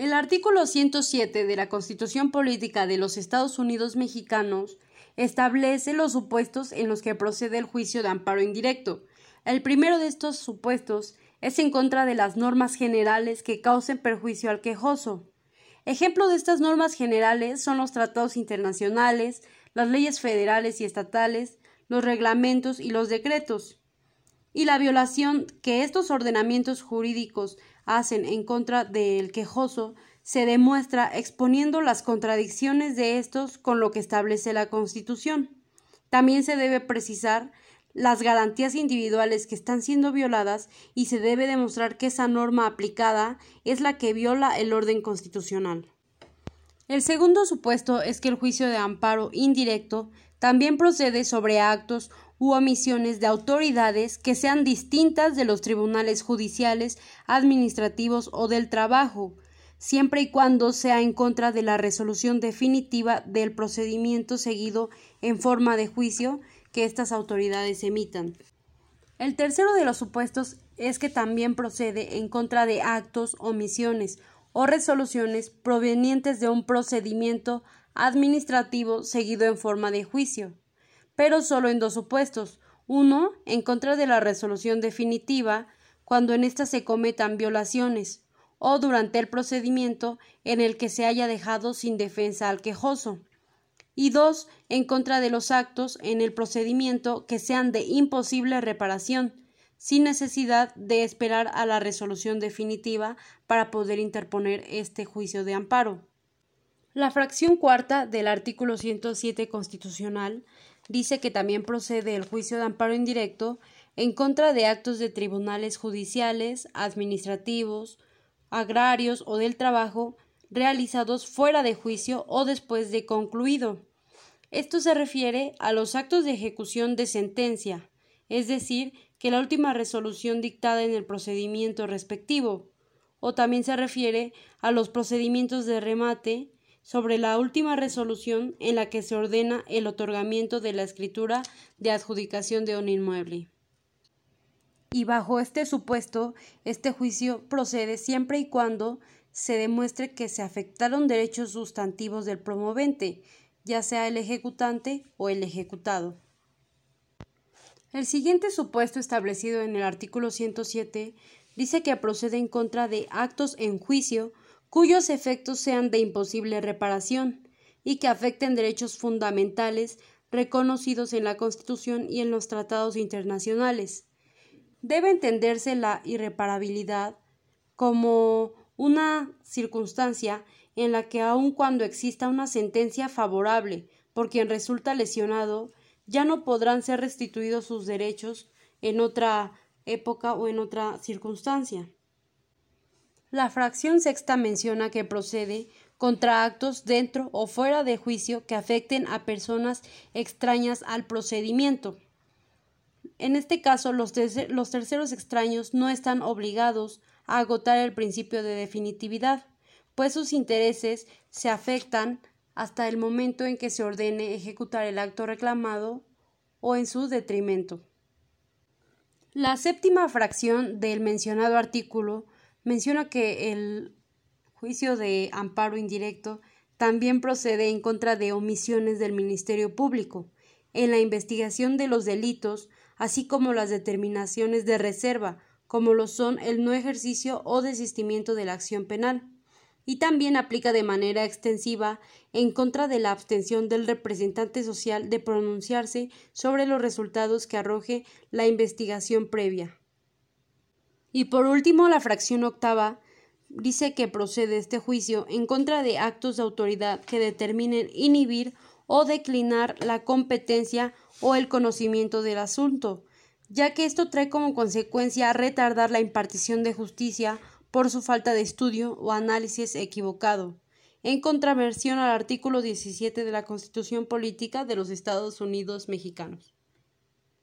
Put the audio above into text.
El artículo 107 de la Constitución Política de los Estados Unidos Mexicanos establece los supuestos en los que procede el juicio de amparo indirecto. El primero de estos supuestos es en contra de las normas generales que causen perjuicio al quejoso. Ejemplo de estas normas generales son los tratados internacionales, las leyes federales y estatales, los reglamentos y los decretos. Y la violación que estos ordenamientos jurídicos hacen en contra del quejoso se demuestra exponiendo las contradicciones de estos con lo que establece la Constitución. También se debe precisar las garantías individuales que están siendo violadas y se debe demostrar que esa norma aplicada es la que viola el orden constitucional. El segundo supuesto es que el juicio de amparo indirecto también procede sobre actos u omisiones de autoridades que sean distintas de los tribunales judiciales, administrativos o del trabajo, siempre y cuando sea en contra de la resolución definitiva del procedimiento seguido en forma de juicio que estas autoridades emitan. El tercero de los supuestos es que también procede en contra de actos, omisiones o resoluciones provenientes de un procedimiento administrativo seguido en forma de juicio pero solo en dos supuestos. Uno, en contra de la resolución definitiva, cuando en ésta se cometan violaciones, o durante el procedimiento en el que se haya dejado sin defensa al quejoso. Y dos, en contra de los actos en el procedimiento que sean de imposible reparación, sin necesidad de esperar a la resolución definitiva para poder interponer este juicio de amparo. La fracción cuarta del artículo 107 constitucional dice que también procede el juicio de amparo indirecto en contra de actos de tribunales judiciales, administrativos, agrarios o del trabajo realizados fuera de juicio o después de concluido. Esto se refiere a los actos de ejecución de sentencia, es decir, que la última resolución dictada en el procedimiento respectivo, o también se refiere a los procedimientos de remate, sobre la última resolución en la que se ordena el otorgamiento de la escritura de adjudicación de un inmueble. Y bajo este supuesto, este juicio procede siempre y cuando se demuestre que se afectaron derechos sustantivos del promovente, ya sea el ejecutante o el ejecutado. El siguiente supuesto establecido en el artículo 107 dice que procede en contra de actos en juicio cuyos efectos sean de imposible reparación y que afecten derechos fundamentales reconocidos en la Constitución y en los tratados internacionales. Debe entenderse la irreparabilidad como una circunstancia en la que aun cuando exista una sentencia favorable por quien resulta lesionado, ya no podrán ser restituidos sus derechos en otra época o en otra circunstancia. La fracción sexta menciona que procede contra actos dentro o fuera de juicio que afecten a personas extrañas al procedimiento. En este caso, los, los, terceros extraños no están obligados a agotar el principio de definitividad, pues sus intereses se afectan hasta el momento en que se ordene ejecutar el acto reclamado o en su detrimento. La séptima fracción del mencionado artículo menciona que el juicio de amparo indirecto también procede en contra de omisiones del Ministerio Público en la investigación de los delitos, así como las determinaciones de reserva, como lo son el no ejercicio o desistimiento de la acción penal, y también aplica de manera extensiva en contra de la abstención del representante social de pronunciarse sobre los resultados que arroje la investigación previa. Y por último, la fracción octava dice que procede este juicio en contra de actos de autoridad que determinen inhibir o declinar la competencia o el conocimiento del asunto, ya que esto trae como consecuencia retardar la impartición de justicia por su falta de estudio o análisis equivocado, en contraversión al artículo 17 de la Constitución Política de los Estados Unidos Mexicanos.